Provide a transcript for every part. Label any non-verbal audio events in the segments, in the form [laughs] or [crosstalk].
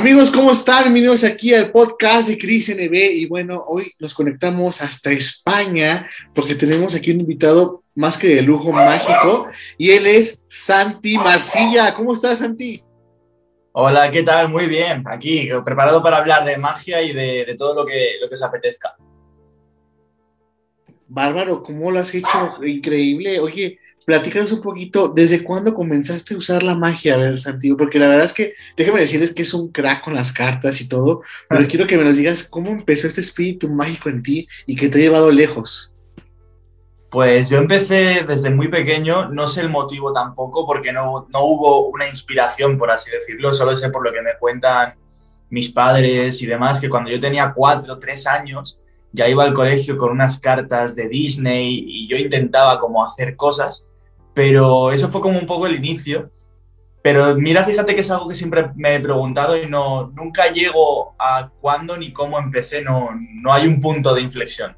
Amigos, ¿cómo están? Bienvenidos aquí al podcast de Cris NB y bueno, hoy nos conectamos hasta España porque tenemos aquí un invitado más que de lujo mágico y él es Santi Marcilla. ¿Cómo estás, Santi? Hola, ¿qué tal? Muy bien, aquí preparado para hablar de magia y de, todo lo que, lo que os apetezca. Bárbaro, ¿cómo lo has hecho? Increíble. Oye, platícanos un poquito, ¿desde cuándo comenzaste a usar la magia, a ver, Santiago? Porque la verdad es que, déjame decirles que es un crack con las cartas y todo, pero quiero que me nos digas cómo empezó este espíritu mágico en ti y que te ha llevado lejos. Pues yo empecé desde muy pequeño, no sé el motivo tampoco, porque no, no hubo una inspiración, por así decirlo, solo sé por lo que me cuentan mis padres y demás, que cuando yo tenía cuatro, tres años, ya iba al colegio con unas cartas de Disney y yo intentaba como hacer cosas pero eso fue como un poco el inicio. Pero mira, fíjate que es algo que siempre me he preguntado y no, nunca llego a cuándo ni cómo empecé, no, no hay un punto de inflexión.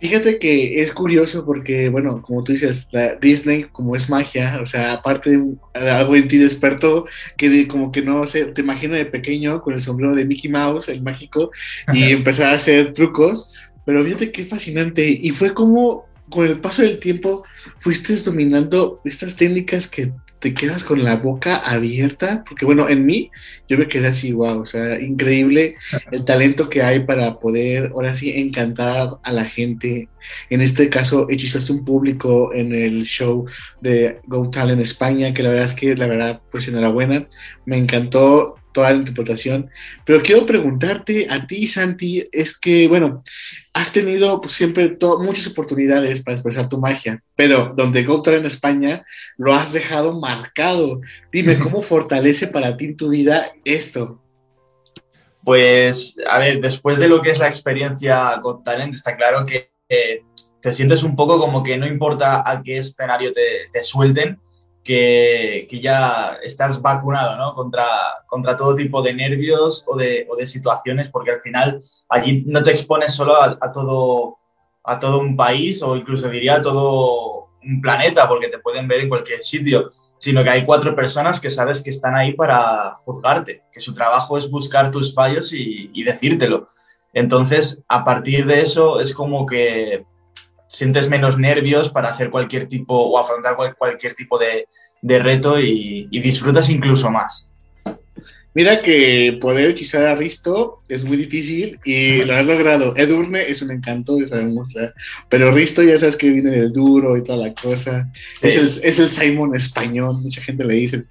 Fíjate que es curioso porque, bueno, como tú dices, Disney como es magia, o sea, aparte de algo en ti despertó, que como que no sé, te imagino de pequeño con el sombrero de Mickey Mouse, el mágico, y empezar a hacer trucos, pero fíjate qué fascinante. Y fue como con el paso del tiempo fuiste dominando estas técnicas que te quedas con la boca abierta, porque bueno, en mí yo me quedé así, wow, o sea, increíble el talento que hay para poder ahora sí encantar a la gente. En este caso, hechizaste un público en el show de Go Talent España, que la verdad es que, la verdad, pues enhorabuena, me encantó toda la interpretación. Pero quiero preguntarte a ti, Santi, es que, bueno, has tenido pues, siempre muchas oportunidades para expresar tu magia, pero donde GoTo en España lo has dejado marcado. Dime, ¿cómo fortalece para ti en tu vida esto? Pues, a ver, después de lo que es la experiencia Got Talent, está claro que te sientes un poco como que no importa a qué escenario te, te suelten, que, ya estás vacunado ¿no? contra, contra todo tipo de nervios o de, o de, situaciones, porque al final allí no te expones solo a, todo, a todo un país o incluso diría a todo un planeta, porque te pueden ver en cualquier sitio, sino que hay cuatro personas que sabes que están ahí para juzgarte, que su trabajo es buscar tus fallos y, y decírtelo. Entonces, a partir de eso es como que sientes menos nervios para hacer cualquier tipo o afrontar cualquier tipo de, reto y, disfrutas incluso más. Mira que poder hechizar a Risto es muy difícil y lo has logrado. Edurne es un encanto, ya sabemos, pero Risto ya sabes que viene del duro y toda la cosa. Es, el, es el Simon español, mucha gente le dice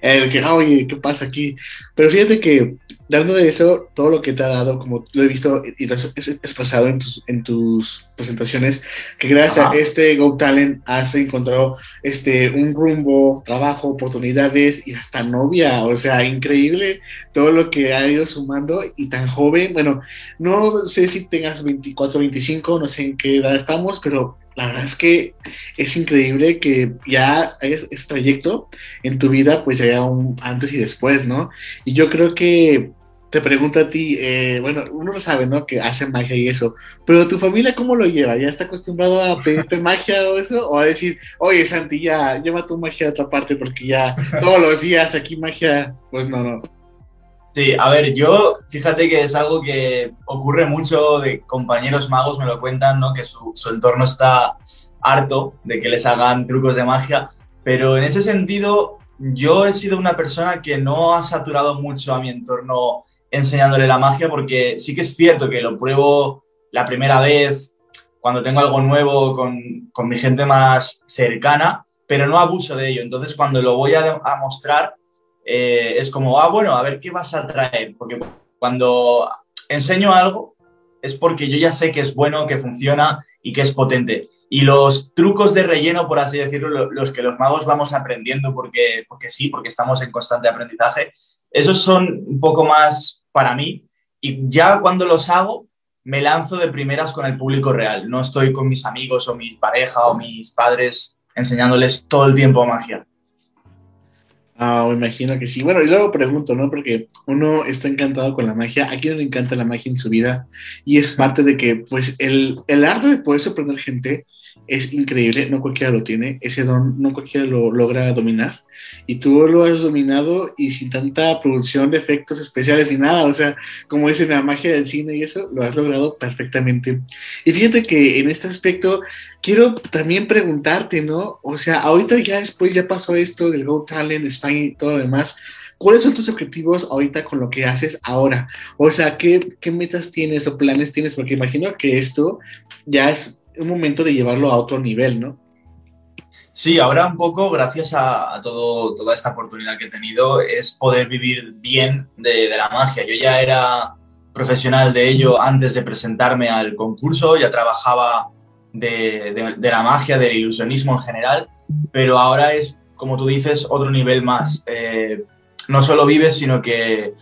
el que, oye, ¿qué pasa aquí? Pero fíjate que dando de eso, todo lo que te ha dado, como lo he visto y lo has expresado en tus, en tus presentaciones, que gracias a este Go Talent has encontrado este, un rumbo, trabajo, oportunidades y hasta novia. O sea, increíble todo lo que ha ido sumando y tan joven. Bueno, no sé si tengas 24, 25, no sé en qué edad estamos, pero la verdad es que es increíble que ya hayas este trayecto en tu vida, pues ya haya un antes y después, ¿no? Y yo creo que te pregunto a ti, eh, bueno, uno lo sabe, ¿no? Que hace magia y eso, pero tu familia, ¿cómo lo lleva? ¿Ya está acostumbrado a pedirte [laughs] magia o eso? ¿O a decir, oye, Santi, ya, lleva tu magia a otra parte porque ya todos los días aquí magia, pues no, no. Sí, a ver, yo fíjate que es algo que ocurre mucho de compañeros magos, me lo cuentan, ¿no? Que su, entorno está harto de que les hagan trucos de magia, pero en ese sentido yo he sido una persona que no ha saturado mucho a mi entorno enseñándole la magia porque sí que es cierto que lo pruebo la primera vez cuando tengo algo nuevo con, con mi gente más cercana, pero no abuso de ello. Entonces cuando lo voy a mostrar eh, es como, ah, bueno, a ver qué vas a traer, porque cuando enseño algo es porque yo ya sé que es bueno, que funciona y que es potente. Y los trucos de relleno, por así decirlo, los que los magos vamos aprendiendo porque, porque sí, porque estamos en constante aprendizaje, esos son un poco más para mí. Y ya cuando los hago, me lanzo de primeras con el público real. No estoy con mis amigos o mi pareja o mis padres enseñándoles todo el tiempo magia. Ah, imagino que sí. Bueno, y luego pregunto, ¿no? Porque uno está encantado con la magia. ¿A quién le encanta la magia en su vida? Y es parte de que, pues, el, el arte de poder sorprender gente es increíble, no cualquiera lo tiene, ese don no cualquiera lo logra dominar y tú lo has dominado y sin tanta producción de efectos especiales ni nada, o sea, como dicen la magia del cine y eso, lo has logrado perfectamente. Y fíjate que en este aspecto quiero también preguntarte, ¿no? O sea, ahorita ya después ya pasó esto del Go Talent, España y todo lo demás. ¿Cuáles son tus objetivos ahorita con lo que haces ahora? O sea, ¿qué, qué metas tienes o planes tienes? Porque imagino que esto ya es un momento de llevarlo a otro nivel, ¿no? Sí, ahora un poco, gracias a, todo, toda esta oportunidad que he tenido, es poder vivir bien de, la magia. Yo ya era profesional de ello antes de presentarme al concurso, ya trabajaba de la magia, del ilusionismo en general, pero ahora es, como tú dices, otro nivel más. Eh, no solo vives, sino que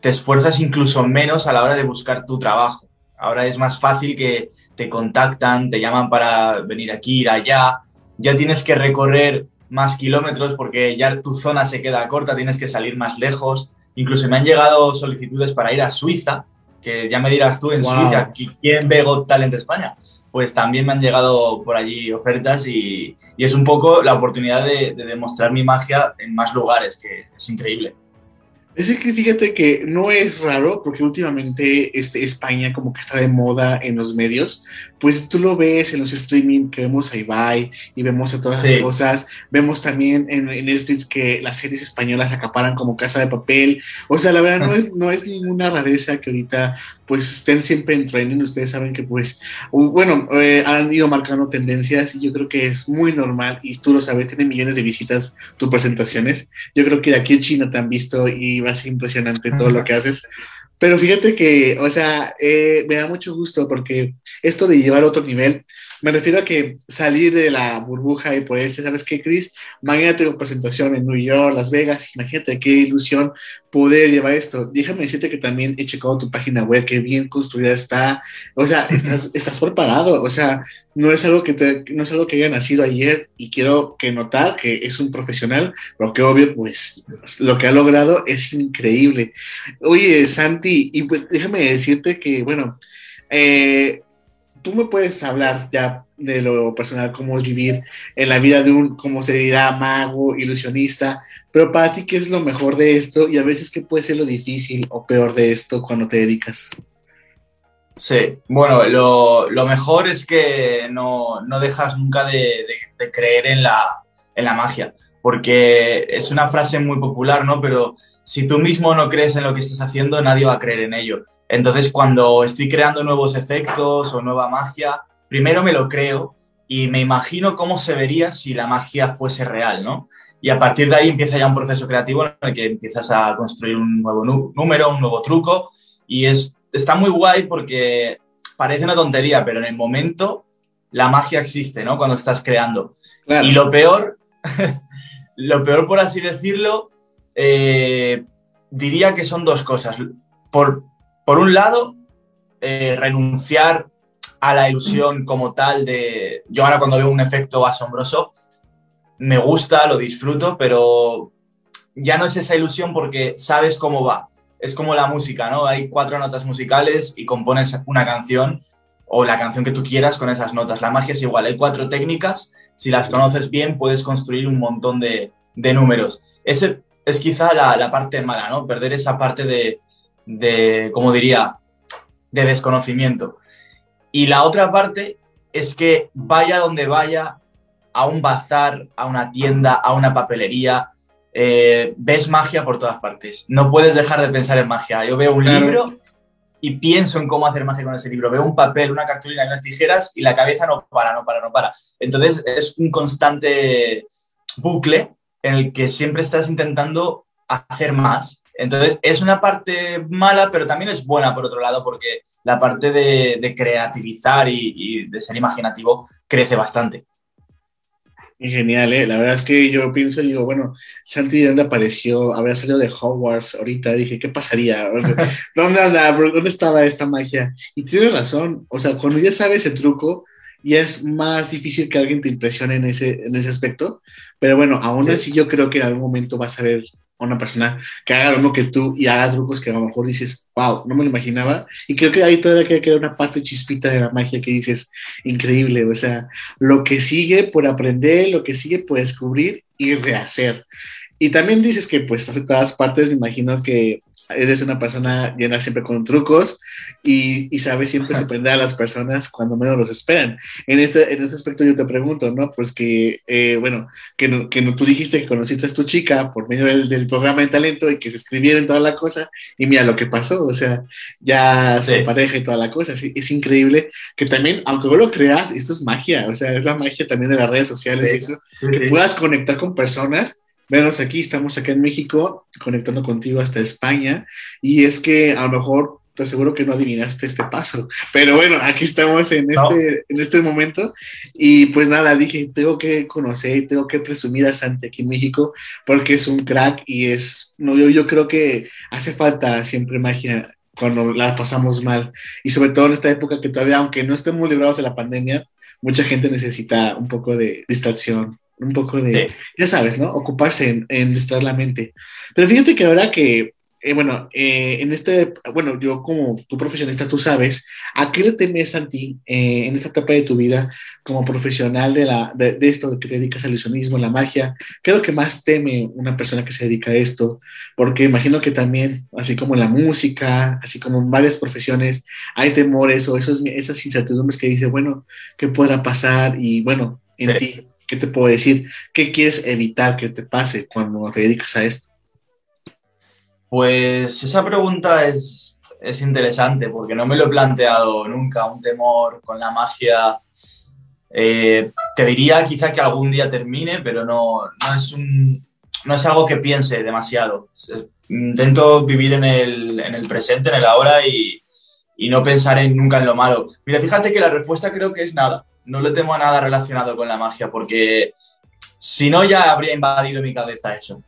te esfuerzas incluso menos a la hora de buscar tu trabajo. Ahora es más fácil que te contactan, te llaman para venir aquí, ir allá. Ya tienes que recorrer más kilómetros porque ya tu zona se queda corta, tienes que salir más lejos. Incluso me han llegado solicitudes para ir a Suiza, que ya me dirás tú en wow. Suiza, ¿quién ve Got Talent España? Pues también me han llegado por allí ofertas y, y es un poco la oportunidad de, de demostrar mi magia en más lugares, que es increíble. Es que fíjate que no es raro, porque últimamente este, España como que está de moda en los medios, pues tú lo ves en los streaming que vemos a Ibai y vemos a todas sí. esas cosas, vemos también en, en, Netflix que las series españolas acaparan como casa de papel, o sea, la verdad no es, no es ninguna rareza que ahorita pues estén siempre en training, ustedes saben que pues, bueno, eh, han ido marcando tendencias y yo creo que es muy normal y tú lo sabes, tienen millones de visitas tus presentaciones, yo creo que de aquí en China te han visto y va a ser impresionante todo lo que haces. Pero fíjate que, o sea, eh, me da mucho gusto porque esto de llevar a otro nivel, me refiero a que salir de la burbuja y por este, ¿sabes qué, Chris? Mañana tengo presentación en New York, Las Vegas, imagínate qué ilusión poder llevar esto. Déjame decirte que también he checado tu página web, que bien construida está, o sea, estás, estás preparado, o sea, no es algo que te, no es algo que haya nacido ayer y quiero que notar que es un profesional, lo que obvio, pues, lo que ha logrado es increíble. Oye, Santi, y pues, déjame decirte que, bueno, eh, tú me puedes hablar ya de lo personal, cómo es vivir en la vida de un, como se dirá, mago, ilusionista, pero para ti, ¿qué es lo mejor de esto? Y a veces, ¿qué puede ser lo difícil o peor de esto cuando te dedicas? Sí, bueno, lo, lo mejor es que no, no dejas nunca de, de, de, creer en la, en la magia, porque es una frase muy popular, ¿no? Pero si tú mismo no crees en lo que estás haciendo, nadie va a creer en ello. Entonces, cuando estoy creando nuevos efectos o nueva magia, primero me lo creo y me imagino cómo se vería si la magia fuese real, ¿no? Y a partir de ahí empieza ya un proceso creativo en el que empiezas a construir un nuevo número, un nuevo truco y es, está muy guay porque parece una tontería, pero en el momento la magia existe, ¿no? Cuando estás creando. Claro. Y lo peor, [laughs] lo peor por así decirlo, eh, diría que son dos cosas. Por, por un lado, eh, renunciar a la ilusión como tal de... Yo ahora cuando veo un efecto asombroso, me gusta, lo disfruto, pero ya no es esa ilusión porque sabes cómo va. Es como la música, ¿no? Hay cuatro notas musicales y compones una canción o la canción que tú quieras con esas notas. La magia es igual, hay cuatro técnicas, si las conoces bien puedes construir un montón de, de números. Ese es quizá la, la, parte mala, ¿no? Perder esa parte de, de, como diría, de desconocimiento. Y la otra parte es que vaya donde vaya, a un bazar, a una tienda, a una papelería, eh, ves magia por todas partes. No puedes dejar de pensar en magia. Yo veo un claro. libro y pienso en cómo hacer magia con ese libro. Veo un papel, una cartulina y unas tijeras y la cabeza no para, no para, no para. Entonces es un constante bucle en el que siempre estás intentando hacer más. Entonces es una parte mala, pero también es buena por otro lado, porque la parte de, de creativizar y, y, de ser imaginativo crece bastante. Genial, ¿eh? La verdad es que yo pienso y digo, bueno, Santi dónde apareció, habrá salido de Hogwarts ahorita, dije, ¿qué pasaría? [laughs] ¿Dónde anda? ¿Dónde estaba esta magia? Y tienes razón, o sea, cuando ya sabes el truco, ya es más difícil que alguien te impresione en ese, en ese aspecto, pero bueno, aún así yo creo que en algún momento vas a ver una persona que haga lo mismo que tú y haga trucos que a lo mejor dices, wow, no me lo imaginaba. Y creo que ahí todavía queda una parte chispita de la magia que dices, increíble, o sea, lo que sigue por aprender, lo que sigue por descubrir y rehacer. Y también dices que pues todas partes, me imagino que eres una persona llena siempre con trucos y, y sabes siempre sorprender a las personas cuando menos los esperan. En este, en este aspecto yo te pregunto, ¿no? Pues que, eh, bueno, que, no, que no, tú dijiste que conociste a tu chica por medio del, del, programa de talento y que se escribieron toda la cosa y mira lo que pasó, o sea, ya sí. su pareja y toda la cosa, es, es, increíble que también, aunque no lo creas, esto es magia, o sea, es la magia también de las redes sociales sí. y eso, sí, que puedas conectar con personas Venos aquí, estamos acá en México, conectando contigo hasta España, y es que a lo mejor te aseguro que no adivinaste este paso, pero bueno, aquí estamos en este, no. en este momento, y pues nada, dije, tengo que conocer, tengo que presumir a Santi aquí en México, porque es un crack y es, no, yo, yo creo que hace falta siempre magia cuando la pasamos mal, y sobre todo en esta época que todavía, aunque no estemos librados de la pandemia, mucha gente necesita un poco de distracción, un poco de, sí. ya sabes, ¿no? Ocuparse en, en, distraer la mente. Pero fíjate que ahora que, eh, bueno, eh, en este, bueno, yo como tu profesionista, tú sabes, ¿a qué le temes a ti eh, en esta etapa de tu vida como profesional de, la, de, de, esto, que te dedicas al ilusionismo, la magia? ¿Qué es lo que más teme una persona que se dedica a esto? Porque imagino que también, así como en la música, así como en varias profesiones, hay temores o esos, esas incertidumbres que dice, bueno, ¿qué podrá pasar? Y bueno, en sí. ti, ¿Qué te puedo decir? ¿Qué quieres evitar que te pase cuando te dedicas a esto? Pues esa pregunta es, es interesante porque no me lo he planteado nunca, un temor con la magia. Eh, te diría quizá que algún día termine, pero no, no, es, un, no es algo que piense demasiado. Intento vivir en el, en el presente, en el ahora y, y no pensar en, nunca en lo malo. Mira, fíjate que la respuesta creo que es nada no le temo a nada relacionado con la magia, porque si no ya habría invadido mi cabeza eso.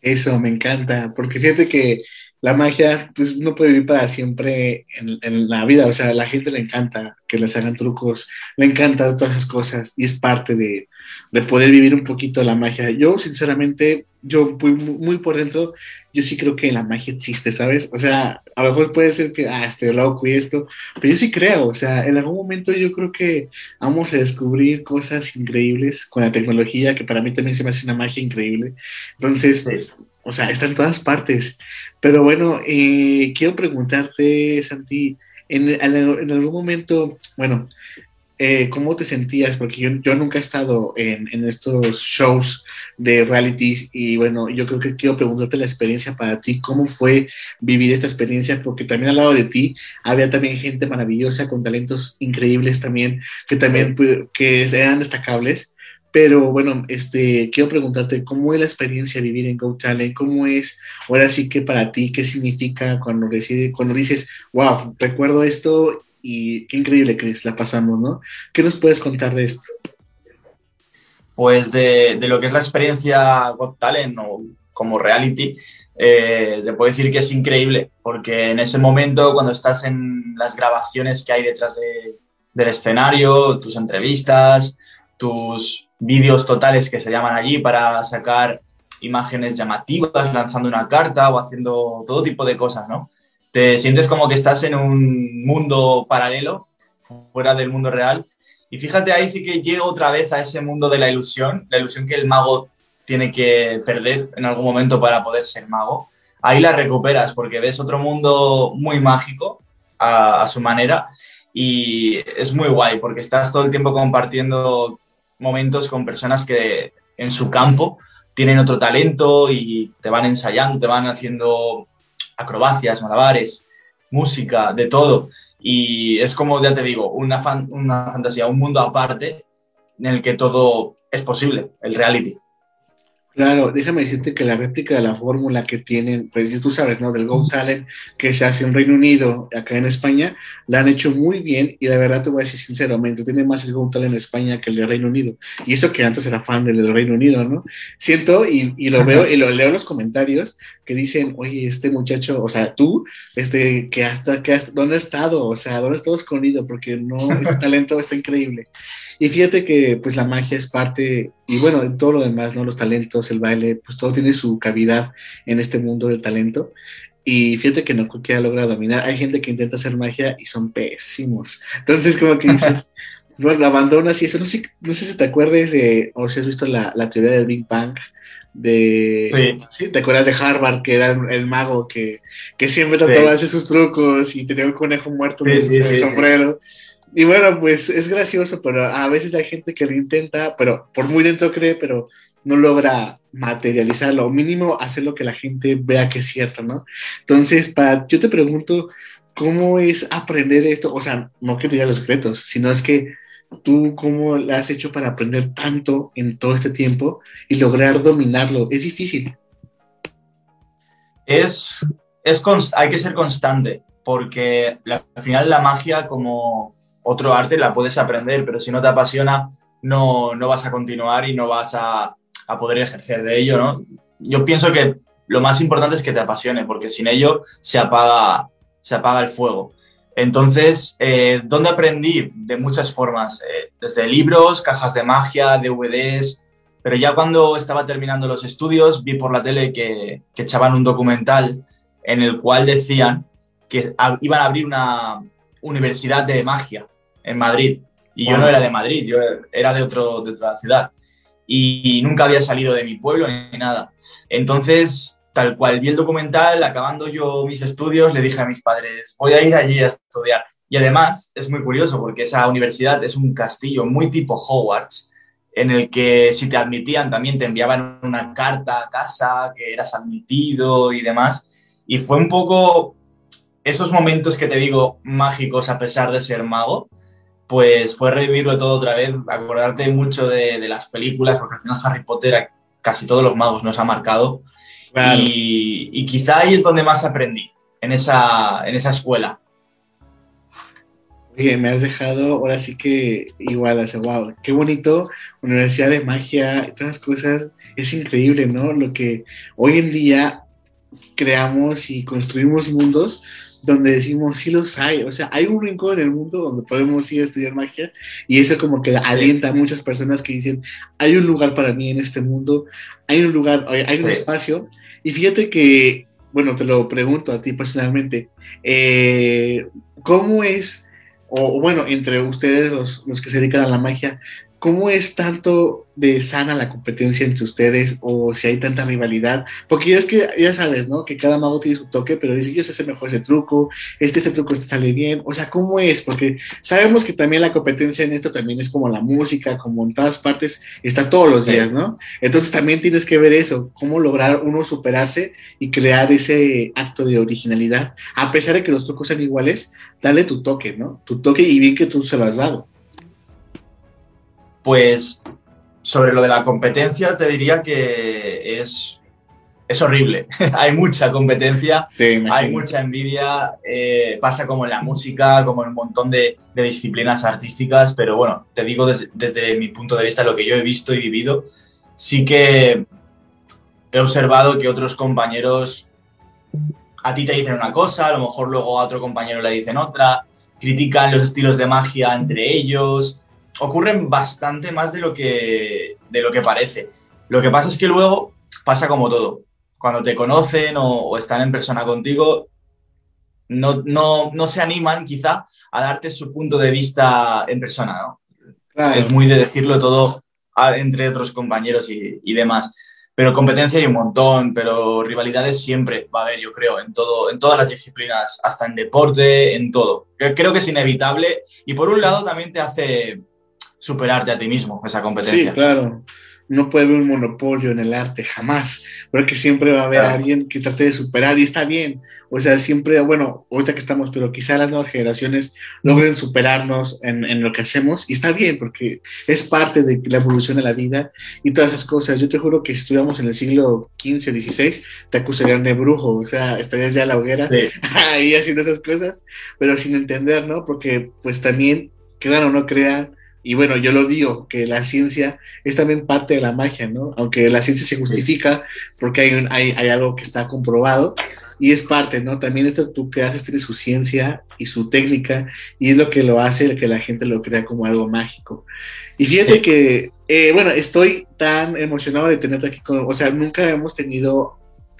Eso, me encanta, porque fíjate que la magia, pues no puede vivir para siempre en, en, la vida, o sea, a la gente le encanta que les hagan trucos, le encanta todas esas cosas y es parte de, de poder vivir un poquito la magia. Yo, sinceramente, yo muy, muy, por dentro, yo sí creo que la magia existe, ¿sabes? O sea, a lo mejor puede ser que, ah, esté loco y esto, pero yo sí creo, o sea, en algún momento yo creo que vamos a descubrir cosas increíbles con la tecnología, que para mí también se me hace una magia increíble. Entonces. O sea, está en todas partes. Pero bueno, eh, quiero preguntarte, Santi, en, en, en algún momento, bueno, eh, ¿cómo te sentías? Porque yo, yo nunca he estado en, en, estos shows de realities y bueno, yo creo que quiero preguntarte la experiencia para ti, ¿cómo fue vivir esta experiencia? Porque también al lado de ti había también gente maravillosa con talentos increíbles también, que también que eran destacables. Pero bueno, este, quiero preguntarte cómo es la experiencia de vivir en Go Talent, cómo es, ahora sí que para ti, qué significa cuando, decide, cuando dices, wow, recuerdo esto y qué increíble, Chris, la pasamos, ¿no? ¿Qué nos puedes contar de esto? Pues de, de lo que es la experiencia Got Talent o como reality, eh, te puedo decir que es increíble, porque en ese momento, cuando estás en las grabaciones que hay detrás de, del escenario, tus entrevistas, tus vídeos totales que se llaman allí para sacar imágenes llamativas, lanzando una carta o haciendo todo tipo de cosas, ¿no? te sientes como que estás en un mundo paralelo, fuera del mundo real. Y fíjate, ahí sí que llego otra vez a ese mundo de la ilusión, la ilusión que el mago tiene que perder en algún momento para poder ser mago. Ahí la recuperas porque ves otro mundo muy mágico a, a su manera y es muy guay porque estás todo el tiempo compartiendo momentos con personas que en su campo tienen otro talento y te van ensayando, te van haciendo acrobacias, malabares, música, de todo. Y es como, ya te digo, una, fan, una fantasía, un mundo aparte en el que todo es posible, el reality. Claro, déjame decirte que la réplica de la fórmula que tienen, pues tú sabes, ¿no? Del Go Talent que se hace en Reino Unido, acá en España, la han hecho muy bien y la verdad te voy a decir sinceramente, tiene más el Go Talent en España que el de Reino Unido. Y eso que antes era fan del Reino Unido, ¿no? Siento y, y lo veo y lo leo en los comentarios que dicen, oye, este muchacho, o sea, tú, este, que hasta, que hasta, ¿dónde ha estado? O sea, ¿dónde ha estado escondido? Porque no, [laughs] ese talento está increíble. Y fíjate que pues la magia es parte, y bueno, en todo lo demás, ¿no? Los talentos, el baile, pues todo tiene su cavidad en este mundo del talento. Y fíjate que no cualquiera logra dominar. Hay gente que intenta hacer magia y son pésimos. Entonces, como que dices, [laughs] bueno, abandonas y eso. No sé, no sé si te acuerdes de, o si has visto la, la teoría del Big Bang, de sí. te acuerdas de Harvard que era el, mago que, que siempre trataba de hacer sus trucos y tenía un conejo muerto en el sombrero y bueno pues es gracioso pero a veces hay gente que lo intenta pero por muy dentro cree pero no logra materializarlo o mínimo hacer lo que la gente vea que es cierto no entonces para yo te pregunto cómo es aprender esto o sea no que te diga los secretos sino es que ¿Tú cómo lo has hecho para aprender tanto en todo este tiempo y lograr dominarlo? Es difícil. Es, es hay que ser constante, porque al final la magia, como otro arte, la puedes aprender, pero si no te apasiona, no, no vas a continuar y no vas a, a poder ejercer de ello, ¿no? Yo pienso que lo más importante es que te apasione, porque sin ello se apaga, se apaga el fuego. Entonces, eh, ¿dónde aprendí? De muchas formas, eh, desde libros, cajas de magia, DVDs, pero ya cuando estaba terminando los estudios vi por la tele que, echaban un documental en el cual decían que iban a abrir una universidad de magia en Madrid. Y yo no era de Madrid, yo era de, otro, de otra ciudad. Y nunca había salido de mi pueblo ni nada. Entonces tal cual vi el documental, acabando yo mis estudios, le dije a mis padres, voy a ir allí a estudiar. Y además es muy curioso porque esa universidad es un castillo muy tipo Hogwarts, en el que si te admitían también te enviaban una carta a casa, que eras admitido y demás. Y fue un poco esos momentos que te digo mágicos a pesar de ser mago, pues fue revivirlo todo otra vez, acordarte mucho de, de las películas, porque al final Harry Potter a casi todos los magos nos ha marcado. Y, quizá ahí es donde más aprendí, en esa, en esa escuela. Oye, me has dejado ahora sí que igual, o wow, qué bonito, Universidad de Magia, y todas las cosas, es increíble, ¿no? Lo que hoy en día creamos y construimos mundos donde decimos, sí los hay, o sea, hay un rincón en el mundo donde podemos ir a estudiar magia y eso como que alienta a muchas personas que dicen, hay un lugar para mí en este mundo, hay un lugar, hay un espacio y fíjate que, bueno, te lo pregunto a ti personalmente, eh, ¿cómo es, o bueno, entre ustedes los, los que se dedican a la magia, ¿Cómo es tanto de sana la competencia entre ustedes o si hay tanta rivalidad? Porque es que ya sabes, ¿no? Que cada mago tiene su toque, pero dice, yo sé mejor ese truco, este ese truco este sale bien. O sea, ¿cómo es? Porque sabemos que también la competencia en esto también es como la música, como en todas partes, está todos los días, ¿no? Entonces también tienes que ver eso, cómo lograr uno superarse y crear ese acto de originalidad. A pesar de que los trucos sean iguales, dale tu toque, ¿no? Tu toque y bien que tú se lo has dado. Pues sobre lo de la competencia te diría que es, es horrible. [laughs] hay mucha competencia, hay mucha envidia, eh, pasa como en la música, como en un montón de, disciplinas artísticas, pero bueno, te digo desde, desde, mi punto de vista lo que yo he visto y vivido, sí que he observado que otros compañeros a ti te dicen una cosa, a lo mejor luego a otro compañero le dicen otra, critican los estilos de magia entre ellos, ocurren bastante más de lo que, de lo que parece. Lo que pasa es que luego pasa como todo. Cuando te conocen o, están en persona contigo, no, no, no, se animan quizá a darte su punto de vista en persona, ¿no? Es muy de decirlo todo entre otros compañeros y, y, demás. Pero competencia hay un montón, pero rivalidades siempre va a haber, yo creo, en, todo, en todas las disciplinas, hasta en deporte, en todo. Creo que es inevitable y por un lado también te hace superarte a ti mismo, esa competencia. Sí, claro. No puede haber un monopolio en el arte, jamás. Porque siempre va a haber alguien que trate de superar y está bien. O sea, siempre, bueno, ahorita que estamos, pero quizá las nuevas generaciones logren superarnos en, en, lo que hacemos y está bien porque es parte de la evolución de la vida y todas esas cosas. Yo te juro que si estuviéramos en el siglo XV, XVI, te acusarían de brujo. O sea, estarías ya a la hoguera [laughs] ahí haciendo esas cosas, pero sin entender, ¿no? Porque pues también, crean o no crean, y bueno, yo lo digo, que la ciencia es también parte de la magia, ¿no? Aunque la ciencia se justifica porque hay, hay, hay algo que está comprobado y es parte, ¿no? También esto tú que haces tiene su ciencia y su técnica y es lo que lo hace que la gente lo crea como algo mágico. Y fíjate que eh, bueno, estoy tan emocionado de tenerte aquí con, o sea, nunca hemos tenido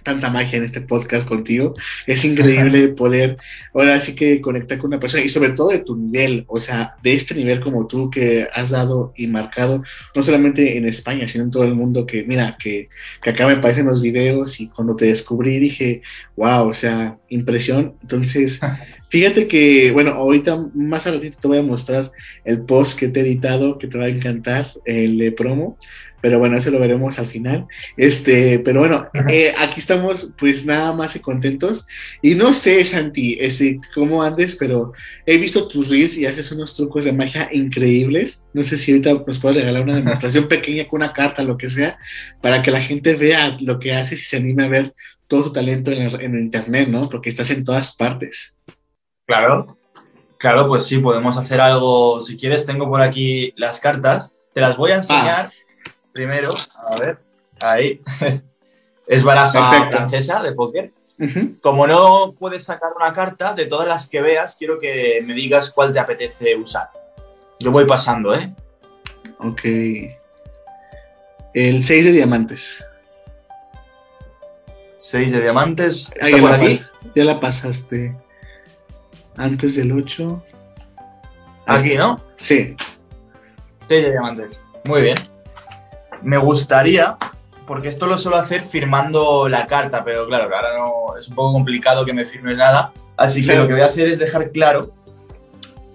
tanta magia en este podcast contigo. Es increíble [laughs] poder ahora sí que conectar con una persona y sobre todo de tu nivel, o sea, de este nivel como tú que has dado y marcado, no solamente en España, sino en todo el mundo, que mira, que, que acá me aparecen los videos y cuando te descubrí dije, wow, o sea, impresión. Entonces... [laughs] Fíjate que, bueno, ahorita más a ratito te voy a mostrar el post que te he editado, que te va a encantar, el de promo, pero bueno, eso lo veremos al final. Este, pero bueno, eh, aquí estamos pues nada más contentos. Y no sé, Santi, ese, cómo andes, pero he visto tus reels y haces unos trucos de magia increíbles. No sé si ahorita nos puedes regalar una demostración pequeña con una carta, lo que sea, para que la gente vea lo que haces y se anime a ver todo tu talento en, el, en internet, ¿no? Porque estás en todas partes. Claro, claro, pues sí, podemos hacer algo. Si quieres, tengo por aquí las cartas. Te las voy a enseñar ah. Primero. A ver, ahí. [laughs] es baraja francesa de póker. Como no puedes sacar una carta, de todas las que veas, quiero que me digas cuál te apetece usar. Yo voy pasando, ¿eh? Ok. El 6 de diamantes. 6 de diamantes. ¿Está por aquí? ya la pasaste antes del 8. Aquí, ¿no? Sí. Sí, diamantes. Muy bien. Me gustaría, porque esto lo suelo hacer firmando la carta, pero claro, ahora no es un poco complicado que me firmes nada. Así que lo que voy a hacer es dejar claro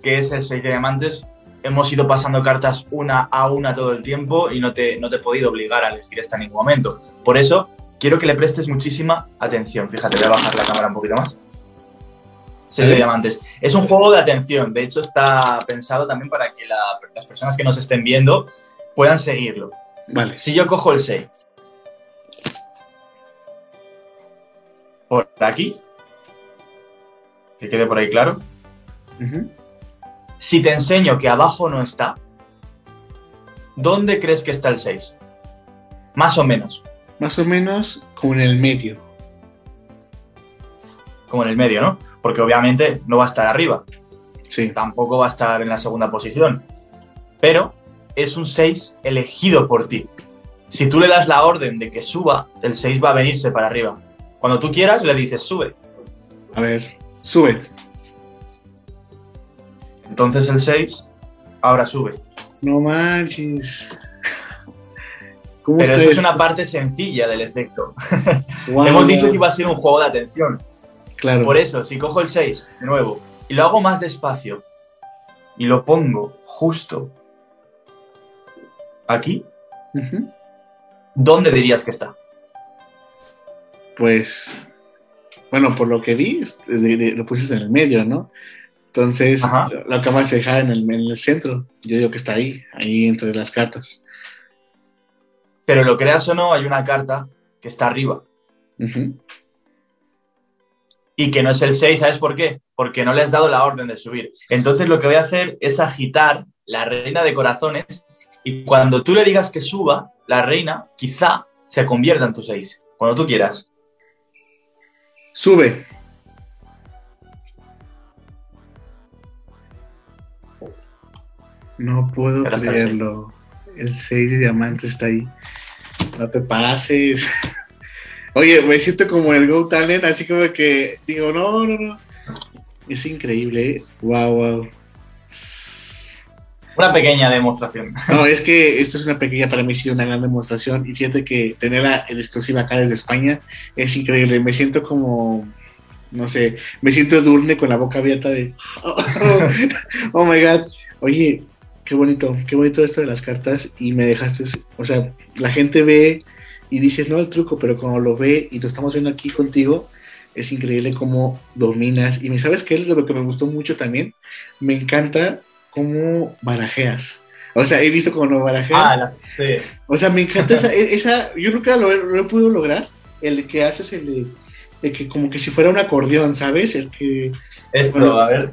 que es el 6 de diamantes. Hemos ido pasando cartas una a una todo el tiempo y no te, no te he podido obligar a elegir esta en ningún momento. Por eso, quiero que le prestes muchísima atención. Fíjate, voy a bajar la cámara un poquito más de diamantes. Es un juego de atención, de hecho está pensado también para que las personas que nos estén viendo puedan seguirlo. Vale. Si yo cojo el 6 por aquí, que quede por ahí claro. Si te enseño que abajo no está, ¿dónde crees que está el 6? Más o menos. Más o menos como en el medio como en el medio, ¿no? Porque obviamente no va a estar arriba. Sí. Tampoco va a estar en la segunda posición. Pero es un 6 elegido por ti. Si tú le das la orden de que suba, el 6 va a venirse para arriba. Cuando tú quieras, le dices sube. A ver, sube. Entonces el 6 ahora sube. No manches. [laughs] Pero eso es una parte sencilla del efecto. [laughs] Hemos dicho que iba a ser un juego de atención. Por eso, si cojo el 6 de nuevo y lo hago más despacio y lo pongo justo aquí, ¿dónde dirías que está? Pues, bueno, por lo que vi, lo pusiste en el medio, ¿no? Entonces, lo, acabas de dejar en el, centro. Yo digo que está ahí, ahí entre las cartas. Pero lo creas o no, hay una carta que está arriba y que no es el 6, ¿sabes por qué? Porque no le has dado la orden de subir. Entonces lo que voy a hacer es agitar la reina de corazones y cuando tú le digas que suba, la reina quizá se convierta en tu 6, cuando tú quieras. Sube. No puedo creerlo. El 6 de diamante está ahí. No te pases. [laughs] Oye, me siento como el Go Talent, así como que digo, no, no, no. Es increíble, ¿eh? Wow, wow. Una pequeña demostración. No, es que esto es una pequeña, para mí sí, una gran demostración. Y fíjate que tenerla en exclusiva acá desde España es increíble. Me siento como, no sé, me siento Durne con la boca abierta de, oh, [laughs] oh my God. Oye, qué bonito, qué bonito esto de las cartas. Y me dejaste, o sea, la gente ve y dices, no el truco, pero cuando lo ve y lo estamos viendo aquí contigo, es increíble cómo dominas. Y me sabes qué es lo que me gustó mucho también. Me encanta cómo barajeas. O sea, he visto cómo barajeas. Ah, sí. O sea, me encanta esa, [laughs] esa yo nunca lo, lo, he podido lograr. El que haces el, el, que como que si fuera un acordeón, ¿sabes? El que. Esto, a ver.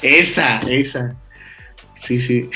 Esa, esa. Sí, sí.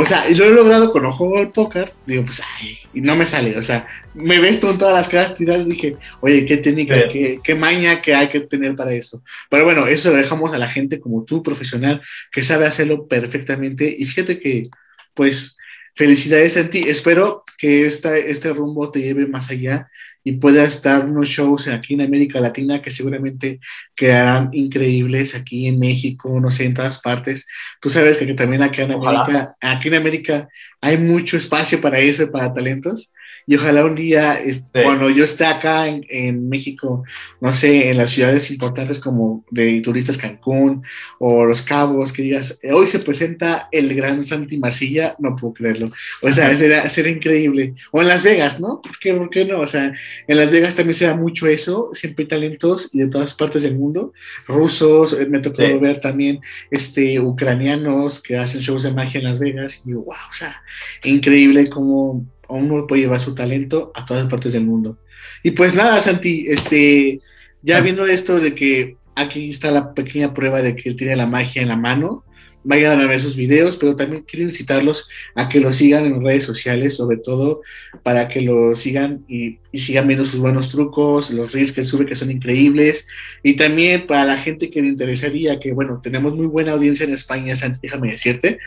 O sea, y lo he logrado cuando juego al póker, digo, pues, ay, y no me sale. O sea, me ves tú en todas las caras tirar y dije, oye, qué técnica, qué, qué, maña que hay que tener para eso. Pero bueno, eso lo dejamos a la gente como tú, profesional, que sabe hacerlo perfectamente. Y fíjate que pues felicidades en ti. Espero que esta, este rumbo te lleve más allá y puedas dar unos shows aquí en América Latina que seguramente quedarán increíbles aquí en México, no sé, en todas partes. Tú sabes que también acá en América, aquí en América hay mucho espacio para eso, para talentos y ojalá un día, este, cuando yo esté acá en, en, México, no sé, en las ciudades importantes como de turistas Cancún o Los Cabos, que digas, hoy se presenta el gran Santi Marcilla, no puedo creerlo. O sea, sería, increíble. O en Las Vegas, ¿no? ¿Por qué, ¿Por qué no? O sea, en Las Vegas también se da mucho eso, siempre hay talentos y de todas partes del mundo, rusos, eh, me tocó ver también este, ucranianos que hacen shows de magia en Las Vegas y wow, o sea, increíble como uno puede llevar su talento a todas partes del mundo. Y pues nada, Santi, este, ya ah. viendo esto de que aquí está la pequeña prueba de que él tiene la magia en la mano, vayan a ver sus videos, pero también quiero incitarlos a que lo sigan en redes sociales, sobre todo para que lo sigan y, sigan viendo sus buenos trucos, los reels que sube que son increíbles, y también para la gente que le interesaría, que bueno, tenemos muy buena audiencia en España, Santi, déjame decirte,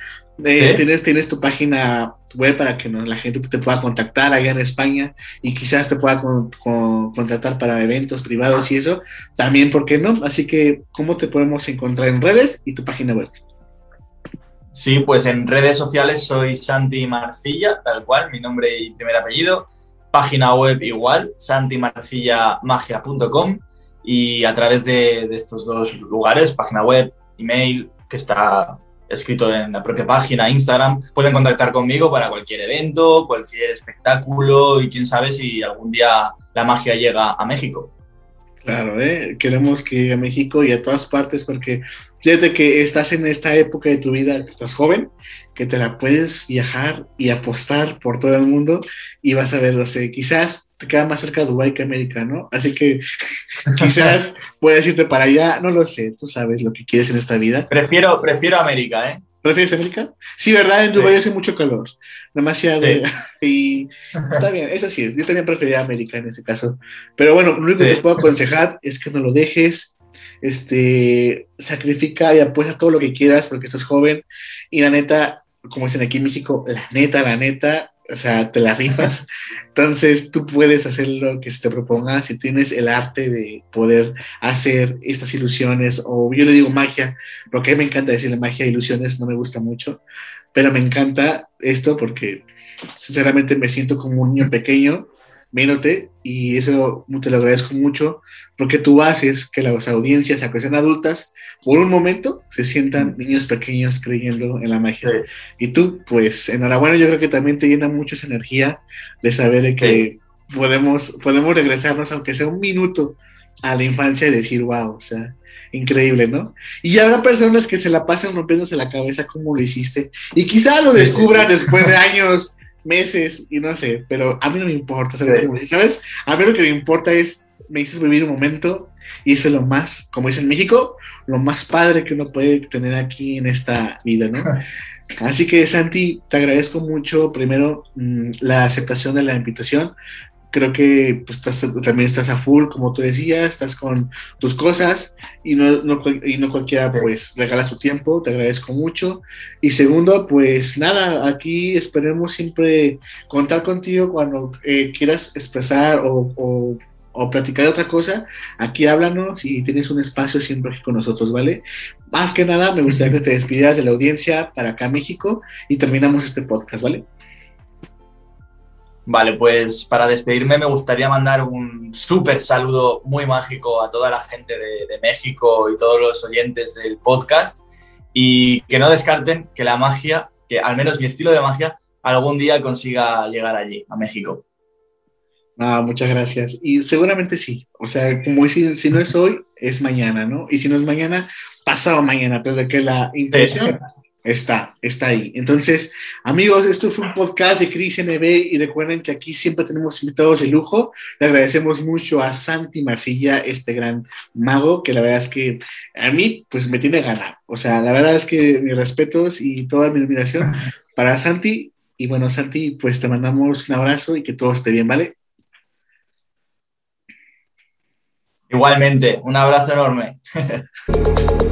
eh, tienes, tienes tu página web para que la gente te pueda contactar allá en España y quizás te pueda contratar para eventos privados y eso, también, ¿por qué no? Así que, ¿cómo te podemos encontrar en redes y tu página web? Sí, pues en redes sociales soy Santi Marcilla, tal cual, mi nombre y primer apellido. Página web igual, santimarcillamagia.com y a través de, estos dos lugares, página web, email, que está escrito en la propia página, Instagram, pueden contactar conmigo para cualquier evento, cualquier espectáculo y quién sabe si algún día la magia llega a México. Claro, ¿eh? queremos que llegue a México y a todas partes porque fíjate que estás en esta época de tu vida, que estás joven, que te la puedes viajar y apostar por todo el mundo y vas a ver, no sé, quizás te queda más cerca de Dubái que América, ¿no? Así que [laughs] quizás puedes irte para allá, no lo sé, tú sabes lo que quieres en esta vida. Prefiero, prefiero América, ¿eh? ¿Prefieres América? Sí, ¿verdad? En Dubái hace mucho calor. Demasiado. [laughs] Y está bien, eso sí, yo también preferiría América en ese caso. Pero bueno, lo único que te puedo aconsejar es que no lo dejes. Este, sacrifica y apuesta todo lo que quieras porque estás joven. Y la neta, como dicen aquí en México, la neta, la neta, o sea, te la rifas. Entonces tú puedes hacer lo que se te proponga si tienes el arte de poder hacer estas ilusiones, o yo le digo magia, porque a mí me encanta decirle magia, ilusiones, no me gusta mucho, pero me encanta esto porque sinceramente me siento como un niño pequeño viéndote y eso te lo agradezco mucho porque tú haces que las audiencias, aunque sean adultas, por un momento se sientan niños pequeños creyendo en la magia. Y tú, pues, enhorabuena, yo creo que también te llena mucho esa energía de saber que podemos, podemos regresarnos, aunque sea un minuto, a la infancia y decir, wow, o sea, increíble, ¿no? Y habrá personas que se la pasan rompiéndose la cabeza como lo hiciste y quizá lo descubran después de años meses y no sé, pero a mí no me importa, ¿sabes? A mí lo que me importa es, me dices vivir un momento y eso es lo más, como dice en México, lo más padre que uno puede tener aquí en esta vida, ¿no? [laughs] Así que Santi, te agradezco mucho primero mm, la aceptación de la invitación creo que pues, también estás a full, como tú decías, estás con tus cosas y no, no, y no cualquiera pues regala su tiempo, te agradezco mucho. Y segundo, pues nada, aquí esperemos siempre contar contigo cuando eh, quieras expresar o, o, o, platicar otra cosa, aquí háblanos y tienes un espacio siempre aquí con nosotros, ¿vale? Más que nada, me gustaría que te despidieras de la audiencia para acá México y terminamos este podcast, ¿vale? Vale, pues para despedirme me gustaría mandar un súper saludo muy mágico a toda la gente de, México y todos los oyentes del podcast y que no descarten que la magia, que al menos mi estilo de magia, algún día consiga llegar allí, a México. Ah, muchas gracias. Y seguramente sí. O sea, como si, si no es hoy, es mañana, ¿no? Y si no es mañana, pasado mañana, pero de que la intención Está, está ahí. Entonces, amigos, esto fue un podcast de Cris NB y recuerden que aquí siempre tenemos invitados de lujo. Le agradecemos mucho a Santi Marcilla, este gran mago, que la verdad es que a mí, pues me tiene ganar. O sea, la verdad es que mis respetos y toda mi admiración [laughs] para Santi. Y bueno, Santi, pues te mandamos un abrazo y que todo esté bien, ¿vale? Igualmente, un abrazo enorme. [laughs]